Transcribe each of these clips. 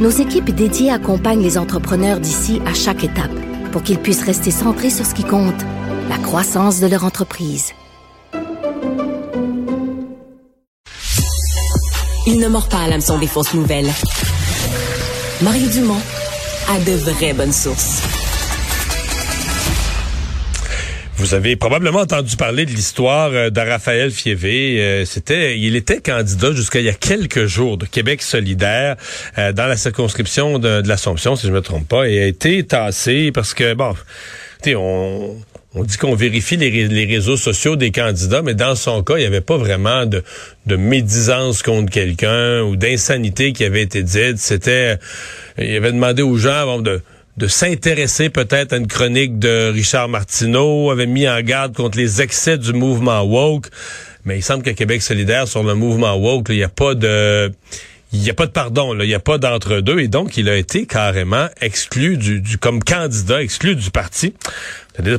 nos équipes dédiées accompagnent les entrepreneurs d'ici à chaque étape pour qu'ils puissent rester centrés sur ce qui compte, la croissance de leur entreprise. Il ne mord pas à l'hameçon des fausses nouvelles. Mario Dumont a de vraies bonnes sources. Vous avez probablement entendu parler de l'histoire euh, de Raphaël Fievé. Euh, C'était, il était candidat jusqu'à il y a quelques jours de Québec solidaire euh, dans la circonscription de, l'Assomption, si je me trompe pas, et a été tassé parce que bon, tu on on dit qu'on vérifie les, réseaux sociaux des candidats, mais dans son cas, il n'y avait pas vraiment de, de médisance contre quelqu'un ou d'insanité qui avait été dite. C'était, il avait demandé aux gens bon, de de s'intéresser peut-être à une chronique de Richard Martineau, avait mis en garde contre les excès du mouvement woke. Mais il semble que Québec solidaire sur le mouvement woke, il n'y a pas de il n'y a pas de pardon, il n'y a pas d'entre-deux, et donc il a été carrément exclu du, comme candidat, exclu du parti.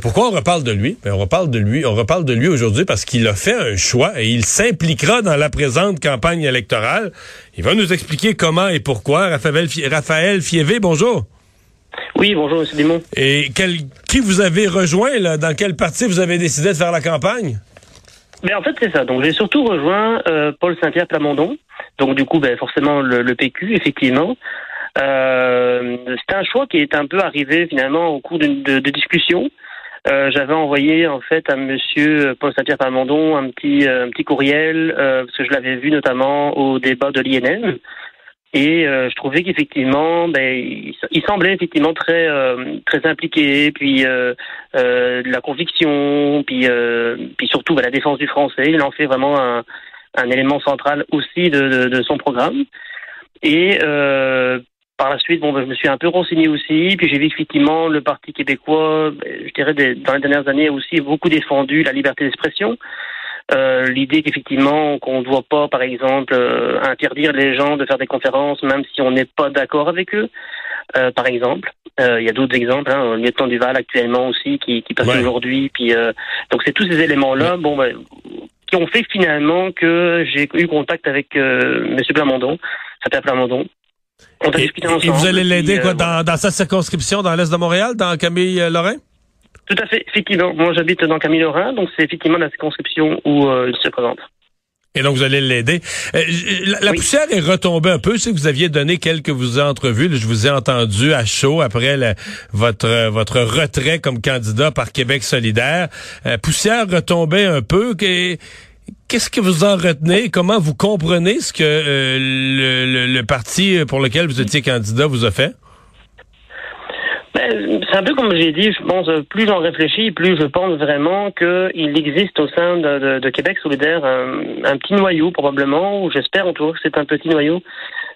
Pourquoi on reparle de lui? Ben, on reparle de lui, on reparle de lui aujourd'hui parce qu'il a fait un choix et il s'impliquera dans la présente campagne électorale. Il va nous expliquer comment et pourquoi. Raphaël, Raphaël Fievé, bonjour. Oui, bonjour, M. Dumont. Et quel, qui vous avez rejoint, là? Dans quel parti vous avez décidé de faire la campagne? Mais en fait, c'est ça. Donc, j'ai surtout rejoint euh, Paul Saint-Pierre Plamondon. Donc, du coup, ben, forcément, le, le PQ, effectivement. Euh, C'était un choix qui est un peu arrivé, finalement, au cours de, de, discussion. Euh, J'avais envoyé, en fait, à Monsieur Paul Saint-Pierre Plamondon un petit, un petit courriel, parce que je l'avais vu notamment au débat de l'INM. Et euh, je trouvais qu'effectivement, ben, il, il, semblait effectivement très euh, très impliqué, puis euh, euh, de la conviction, puis euh, puis surtout ben, la défense du français. Il en fait vraiment un, un élément central aussi de, de, de son programme. Et euh, par la suite, bon, ben, je me suis un peu renseigné aussi, puis j'ai vu effectivement le Parti québécois, ben, je dirais dans les dernières années aussi beaucoup défendu la liberté d'expression. Euh, l'idée qu'effectivement qu'on ne doit pas, par exemple, euh, interdire les gens de faire des conférences, même si on n'est pas d'accord avec eux, euh, par exemple. Il y a d'autres exemples, hein, le lieutenant Duval actuellement aussi qui, qui passe ouais. aujourd'hui. Puis donc c'est tous ces éléments-là, bon, ben, qui ont fait finalement que j'ai eu contact avec M. Plamondon, s'appelle Plamondon. On a et, discuté ensemble. Et vous allez l'aider quoi dans, dans, sa circonscription dans l'est de Montréal, dans Camille Lorrain? Tout à fait, effectivement. Moi, j'habite dans Camille Lorrain, donc c'est effectivement la circonscription où euh, il se présente. Et donc, vous allez l'aider. Euh, la, la oui. poussière est retombée un peu. Que vous aviez donné quelques vous entrevues. Je vous ai entendu à chaud après la, votre votre retrait comme candidat par Québec solidaire. Euh, poussière retombée un peu. Qu'est-ce que vous en retenez? Comment vous comprenez ce que euh, le, le, le parti pour lequel vous étiez candidat vous a fait? Ben, c'est un peu comme j'ai dit, je pense, plus j'en réfléchis, plus je pense vraiment qu'il existe au sein de, de, de Québec solidaire un, un, petit noyau probablement, ou j'espère en tout cas que c'est un petit noyau,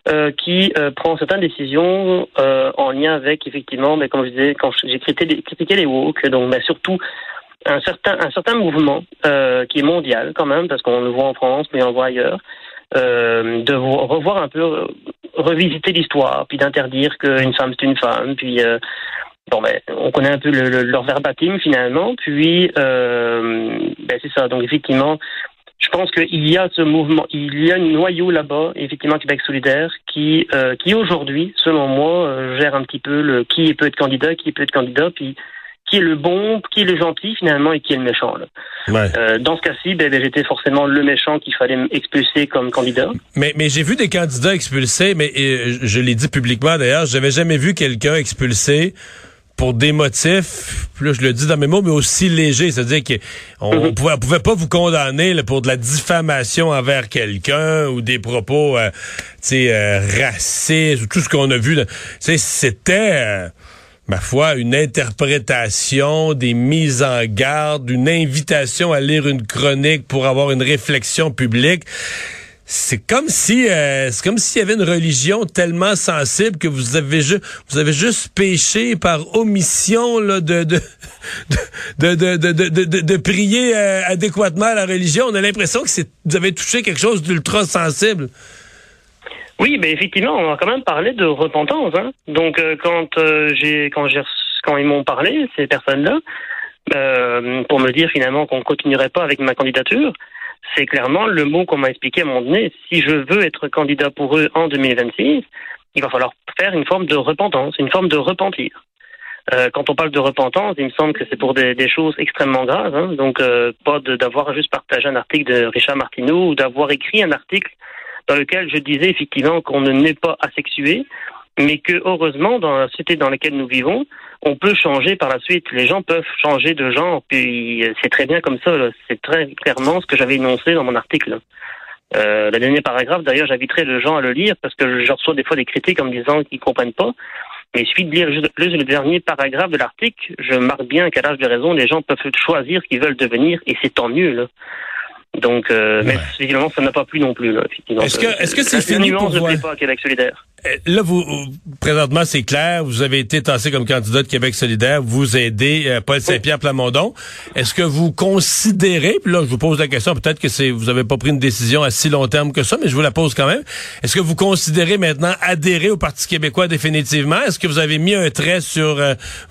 euh, qui euh, prend certaines décisions euh, en lien avec, effectivement, mais comme je disais, quand j'ai critiqué, critiqué les woke, donc mais surtout un certain, un certain mouvement euh, qui est mondial quand même, parce qu'on le voit en France, mais on le voit ailleurs, euh, de revoir un peu, revisiter l'histoire, puis d'interdire qu'une femme c'est une femme, puis euh, bon ben on connaît un peu le, le, leur verbatim finalement, puis euh, ben c'est ça. Donc effectivement, je pense qu'il y a ce mouvement, il y a un noyau là-bas, effectivement Québec solidaire, qui euh, qui aujourd'hui, selon moi, euh, gère un petit peu le qui peut être candidat, qui peut être candidat, puis qui est le bon, qui est le gentil finalement et qui est le méchant. Là. Ouais. Euh, dans ce cas-ci, ben, j'étais forcément le méchant qu'il fallait expulser comme candidat. Mais, mais j'ai vu des candidats expulsés, mais euh, je l'ai dit publiquement d'ailleurs, j'avais jamais vu quelqu'un expulsé pour des motifs, là je le dis dans mes mots, mais aussi légers, c'est-à-dire qu'on mm -hmm. pouvait, on pouvait pas vous condamner là, pour de la diffamation envers quelqu'un ou des propos euh, euh, racistes ou tout ce qu'on a vu. C'était euh, ma foi, une interprétation, des mises en garde, une invitation à lire une chronique pour avoir une réflexion publique. c'est comme si euh, c'est comme s'il y avait une religion tellement sensible que vous avez juste vous avez juste péché par omission là, de, de, de, de, de, de, prier euh, adéquatement à la religion. On a l'impression que vous avez touché quelque chose d'ultra sensible. Oui, mais effectivement, on a quand même parlé de repentance. Hein. Donc euh, quand j'ai quand j'ai quand ils m'ont parlé ces personnes-là pour me dire finalement qu'on continuerait pas avec ma candidature c'est clairement le mot qu'on m'a expliqué à moment donné. Si je veux être candidat pour eux en 2026, il va falloir faire une forme de repentance, une forme de repentir. Euh, quand on parle de repentance, il me semble que c'est pour des, choses extrêmement graves. Hein. donc, euh, pas d'avoir juste partagé un article de Richard Martineau ou d'avoir écrit un article dans lequel je disais effectivement qu'on ne naît pas asexué, mais que heureusement, dans la société dans laquelle nous vivons, on peut changer par la suite. Les gens peuvent changer de genre, puis euh, c'est très bien comme ça. C'est très clairement ce que j'avais énoncé dans mon article. Euh, le dernier paragraphe, d'ailleurs, j'inviterai les gens à le lire parce que je reçois des fois des critiques en me disant qu'ils comprennent pas. Mais il suffit de lire juste le dernier paragraphe de l'article. Je marque bien qu'à l'âge de raison, les gens peuvent choisir ce qu'ils veulent devenir et c'est tant mieux. Là. Donc, euh, mais évidemment, ça n'a pas plu non plus. Là, Est-ce que, est-ce que c'est fini pour vous? pas Québec solidaire. Euh, là, vous, présentement, c'est clair. Vous avez été tassé comme candidat de Québec solidaire. Vous aidez euh, Paul Saint-Pierre Plamondon. Est-ce que vous considérez, puis là, je vous pose la question, peut-être que c'est, vous avez pas pris une décision à si long terme que ça, mais je vous la pose quand même. Est-ce que vous considérez maintenant adhérer au Parti québécois définitivement? Est-ce que vous avez mis un trait sur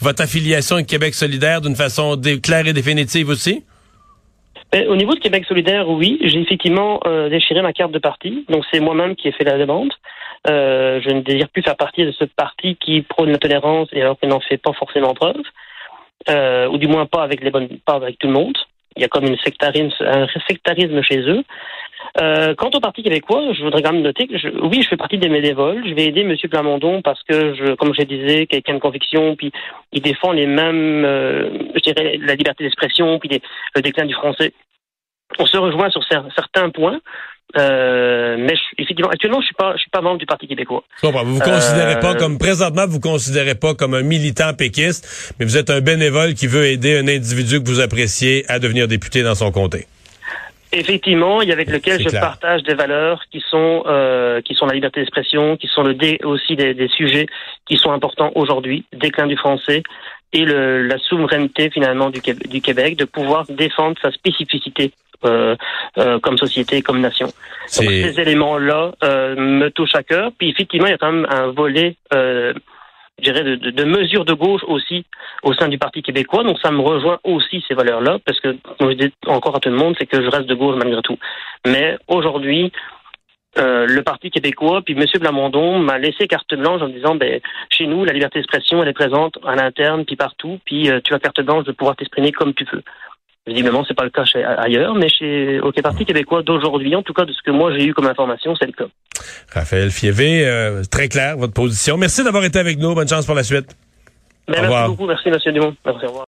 votre affiliation avec Québec solidaire d'une façon claire et définitive aussi? Ben, au niveau de Québec solidaire, oui, j'ai effectivement euh, déchiré ma carte de parti. Donc c'est moi-même qui ai fait la demande. Euh, je ne désire plus faire partie de ce parti qui prône la tolérance et alors qu'il n'en fait pas forcément preuve, euh, ou du moins pas avec les bonnes, pas avec tout le monde. Il y a comme sectarisme, un sectarisme chez eux. Euh, quant au Parti québécois, je voudrais quand même noter que je, oui, je fais partie des bénévoles. Je vais aider M. Plamondon parce que, je, comme je disais, quelqu'un de conviction, puis il défend les mêmes, euh, je dirais, la liberté d'expression, puis le déclin du français. On se rejoint sur certains points. Euh, mais effectivement, actuellement, je suis pas, je suis pas membre du Parti québécois. Vous vous considérez pas comme présentement, vous considérez pas comme un militant péquiste, mais vous êtes un bénévole qui veut aider un individu que vous appréciez à devenir député dans son comté. Effectivement, et avec lequel je partage des valeurs qui sont euh, qui sont la liberté d'expression, qui sont le dé aussi des, des, sujets qui sont importants aujourd'hui, déclin du français et le, la souveraineté finalement du, du Québec, de pouvoir défendre sa spécificité euh, euh, comme société, comme nation. Donc, ces éléments-là euh, me touchent à cœur. Puis effectivement, il y a quand même un volet je dirais, de, de, mesures de gauche aussi au sein du Parti québécois. Donc ça me rejoint aussi ces valeurs-là, parce que, comme je dis encore à tout le monde, c'est que je reste de gauche malgré tout. Mais aujourd'hui, euh, le Parti québécois, puis M. Blamondon m'a laissé carte blanche en disant, ben, chez nous, la liberté d'expression, elle est présente à l'interne, puis partout, puis euh, tu as carte blanche de pouvoir t'exprimer comme tu veux. Évidemment, c'est pas le cas chez, ailleurs, mais chez au Parti québécois d'aujourd'hui, en tout cas de ce que moi j'ai eu comme information, c'est le cas. Raphaël Fievé, euh, très clair votre position. Merci d'avoir été avec nous. Bonne chance pour la suite. Ben, merci beaucoup. Merci, M. Dumont. Merci, au revoir.